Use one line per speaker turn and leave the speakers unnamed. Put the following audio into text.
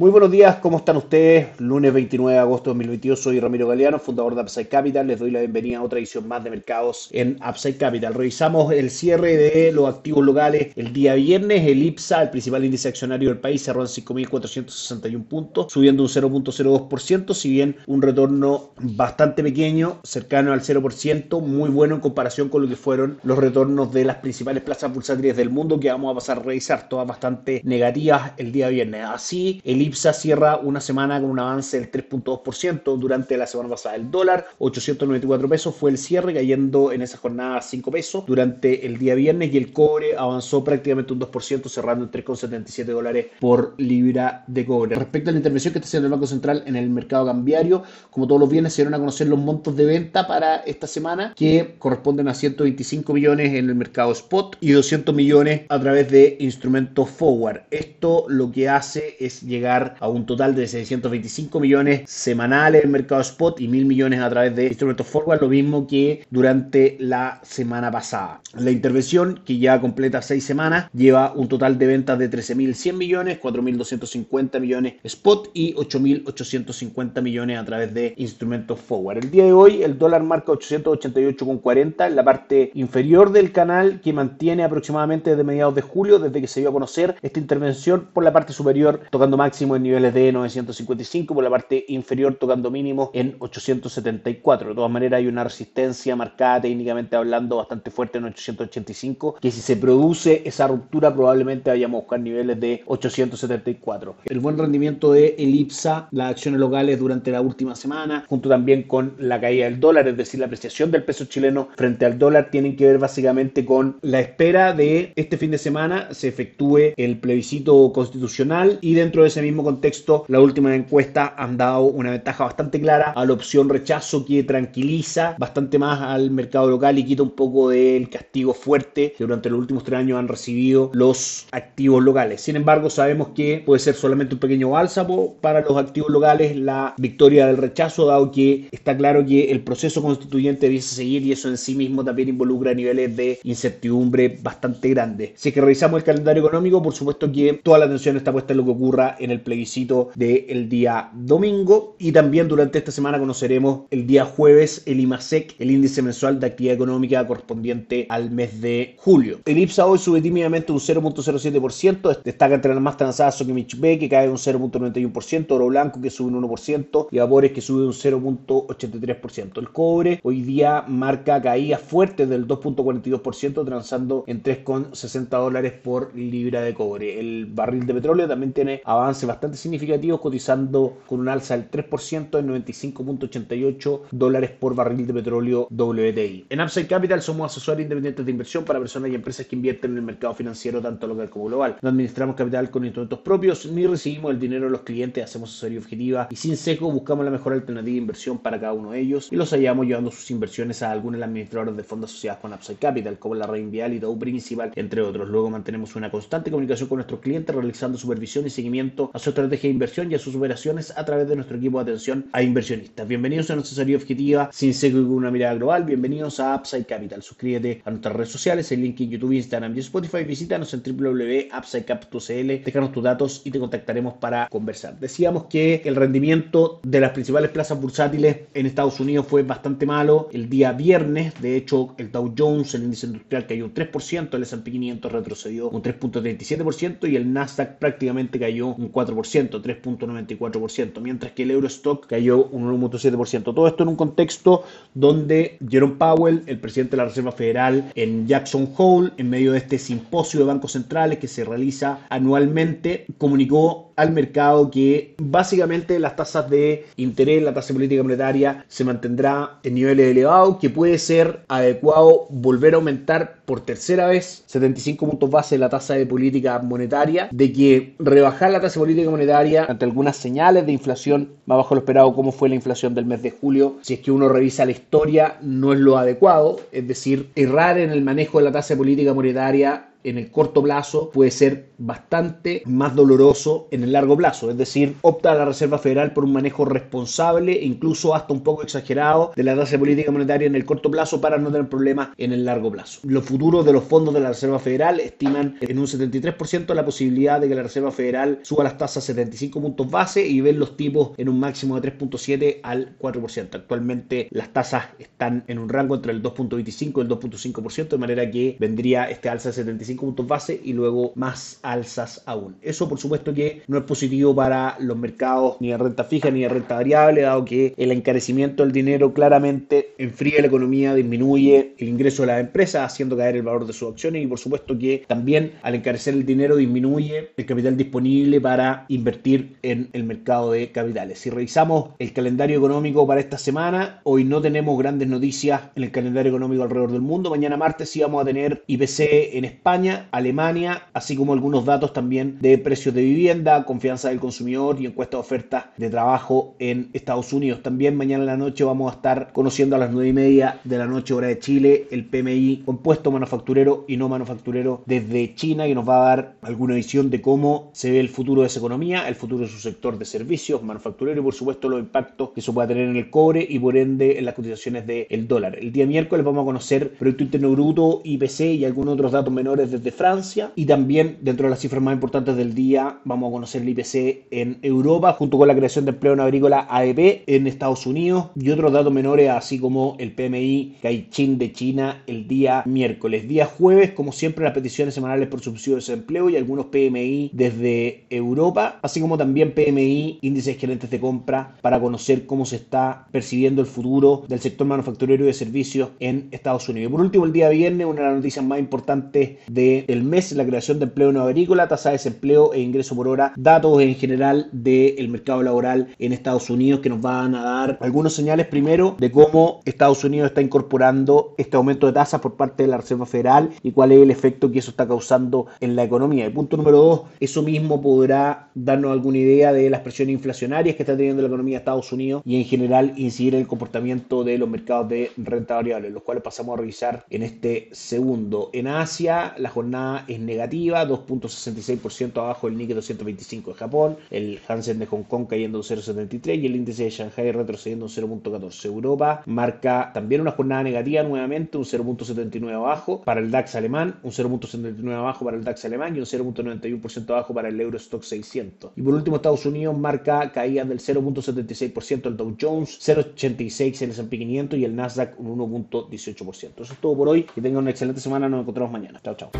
Muy buenos días, ¿cómo están ustedes? Lunes 29 de agosto de 2022, soy Ramiro Galeano, fundador de Upside Capital. Les doy la bienvenida a otra edición más de mercados en Upside Capital. Revisamos el cierre de los activos locales el día viernes. El IPSA, el principal índice accionario del país, cerró en 5.461 puntos, subiendo un 0.02%, si bien un retorno bastante pequeño, cercano al 0%, muy bueno en comparación con lo que fueron los retornos de las principales plazas bursátiles del mundo, que vamos a pasar a revisar, todas bastante negativas el día viernes. Así, el IPSA cierra una semana con un avance del 3.2% durante la semana pasada. El dólar, 894 pesos, fue el cierre, cayendo en esa jornada 5 pesos durante el día viernes y el cobre avanzó prácticamente un 2%, cerrando en 3,77 dólares por libra de cobre. Respecto a la intervención que está haciendo el Banco Central en el mercado cambiario, como todos los viernes se dieron a conocer los montos de venta para esta semana, que corresponden a 125 millones en el mercado spot y 200 millones a través de instrumentos forward. Esto lo que hace es llegar a un total de 625 millones semanales en mercado spot y 1.000 millones a través de instrumentos forward, lo mismo que durante la semana pasada. La intervención, que ya completa 6 semanas, lleva un total de ventas de 13.100 millones, 4.250 millones spot y 8.850 millones a través de instrumentos forward. El día de hoy el dólar marca 888,40 en la parte inferior del canal que mantiene aproximadamente desde mediados de julio, desde que se dio a conocer esta intervención por la parte superior, tocando máximo en niveles de 955, por la parte inferior tocando mínimo en 874. De todas maneras hay una resistencia marcada técnicamente hablando bastante fuerte en 885, que si se produce esa ruptura probablemente vayamos a buscar niveles de 874. El buen rendimiento de Elipsa, las acciones locales durante la última semana, junto también con la caída del dólar, es decir, la apreciación del peso chileno frente al dólar, tienen que ver básicamente con la espera de este fin de semana se efectúe el plebiscito constitucional y dentro de ese mismo contexto, la última encuesta han dado una ventaja bastante clara a la opción rechazo que tranquiliza bastante más al mercado local y quita un poco del castigo fuerte que durante los últimos tres años han recibido los activos locales. Sin embargo, sabemos que puede ser solamente un pequeño bálsamo para los activos locales la victoria del rechazo, dado que está claro que el proceso constituyente debiese seguir y eso en sí mismo también involucra niveles de incertidumbre bastante grandes. Si es que revisamos el calendario económico, por supuesto que toda la atención está puesta en lo que ocurra en el plebiscito del día domingo y también durante esta semana conoceremos el día jueves el IMASEC, el índice mensual de actividad económica correspondiente al mes de julio. El IPSA hoy sube tímidamente un 0.07%, destaca entre las más transadas Sokimich B que cae un 0.91%, Oro Blanco que sube un 1% y Vapores que sube un 0.83%. El cobre hoy día marca caídas fuertes del 2.42% transando en 3.60 dólares por libra de cobre. El barril de petróleo también tiene avance bastante significativo, cotizando con un alza del 3% en 95.88 dólares por barril de petróleo WTI. En Upside Capital somos asesores independientes de inversión para personas y empresas que invierten en el mercado financiero tanto local como global. No administramos capital con instrumentos propios ni recibimos el dinero de los clientes, hacemos asesoría objetiva y sin seco buscamos la mejor alternativa de inversión para cada uno de ellos y los hallamos llevando sus inversiones a algunos de los administradores de fondos asociados con Upside Capital, como la Reinvial y Dow Principal, entre otros. Luego mantenemos una constante comunicación con nuestros clientes realizando supervisión y seguimiento a su estrategia de inversión y a sus operaciones a través de nuestro equipo de atención a inversionistas. Bienvenidos a nuestra serie objetiva sin seco y con una mirada global. Bienvenidos a Upside Capital. Suscríbete a nuestras redes sociales, el link en YouTube, Instagram y Spotify. Visítanos en www.upsidecap.cl, déjanos tus datos y te contactaremos para conversar. Decíamos que el rendimiento de las principales plazas bursátiles en Estados Unidos fue bastante malo el día viernes. De hecho, el Dow Jones, el índice industrial, cayó un 3%, el S&P 500 retrocedió un 3.37% y el Nasdaq prácticamente cayó un 4%, 3.94%, mientras que el Eurostock cayó un 1.7%. Todo esto en un contexto donde Jerome Powell, el presidente de la Reserva Federal en Jackson Hole, en medio de este simposio de bancos centrales que se realiza anualmente, comunicó al mercado que básicamente las tasas de interés, la tasa política monetaria se mantendrá en niveles elevados, que puede ser adecuado volver a aumentar por tercera vez 75 puntos base la tasa de política monetaria, de que rebajar la tasa de política monetaria ante algunas señales de inflación más bajo lo esperado como fue la inflación del mes de julio, si es que uno revisa la historia no es lo adecuado, es decir, errar en el manejo de la tasa de política monetaria en el corto plazo puede ser bastante más doloroso en el largo plazo. Es decir, opta la Reserva Federal por un manejo responsable e incluso hasta un poco exagerado de la tasa política monetaria en el corto plazo para no tener problemas en el largo plazo. Los futuros de los fondos de la Reserva Federal estiman en un 73% la posibilidad de que la Reserva Federal suba las tasas 75 puntos base y ven los tipos en un máximo de 3.7 al 4%. Actualmente las tasas están en un rango entre el 2.25 y el 2.5%, de manera que vendría este alza de 75 puntos base y luego más alzas aún. Eso por supuesto que no es positivo para los mercados ni de renta fija ni de renta variable, dado que el encarecimiento del dinero claramente enfría la economía, disminuye el ingreso de las empresas, haciendo caer el valor de sus acciones y por supuesto que también al encarecer el dinero disminuye el capital disponible para invertir en el mercado de capitales. Si revisamos el calendario económico para esta semana, hoy no tenemos grandes noticias en el calendario económico alrededor del mundo. Mañana martes sí vamos a tener IPC en España, Alemania, así como algunos datos también de precios de vivienda, confianza del consumidor y encuesta de ofertas de trabajo en Estados Unidos. También mañana en la noche vamos a estar conociendo a las 9 y media de la noche hora de Chile el PMI compuesto manufacturero y no manufacturero desde China y nos va a dar alguna visión de cómo se ve el futuro de esa economía, el futuro de su sector de servicios manufacturero y por supuesto los impactos que eso pueda tener en el cobre y por ende en las cotizaciones del dólar. El día miércoles vamos a conocer Producto Interno Bruto, IPC y algunos otros datos menores desde Francia y también dentro de las cifras más importantes del día vamos a conocer el IPC en Europa junto con la creación de empleo en agrícola AEP en Estados Unidos y otros datos menores así como el PMI Caixin de China el día miércoles. Día jueves, como siempre, las peticiones semanales por subsidio de desempleo y algunos PMI desde Europa, así como también PMI, índices gerentes de compra, para conocer cómo se está percibiendo el futuro del sector manufacturero y de servicios en Estados Unidos. Por último, el día viernes, una de las noticias más importantes del mes, la creación de empleo no agrícola, tasa de desempleo e ingreso por hora, datos en general del mercado laboral en Estados Unidos que nos van a dar algunos señales primero de cómo Estados Unidos está incorporando este aumento de tasas por parte de la Reserva Federal y cuál es el efecto que eso está causando en la economía. El punto número dos, eso mismo podrá darnos alguna idea de las presiones inflacionarias que está teniendo la economía de Estados Unidos y en general incidir en el comportamiento de los mercados de renta variable, los cuales pasamos a revisar en este segundo. En Asia, la jornada es negativa, 2.66% abajo del Nikkei 225 de Japón, el Hansen de Hong Kong cayendo un 0.73 y el índice de Shanghai retrocediendo un 0.14. Europa marca también una jornada negativa nuevamente, un 0.79 abajo para el DAX alemán, un 0.79 abajo para el DAX alemán y un 0.91% abajo para el Eurostock 600. Y por último, Estados Unidos marca caídas del 0.76% el Dow Jones, 0.86 el S&P 500 y el Nasdaq un 1.18%. Eso es todo por hoy. Que tengan una excelente semana. Nos encontramos mañana. Chao, chao.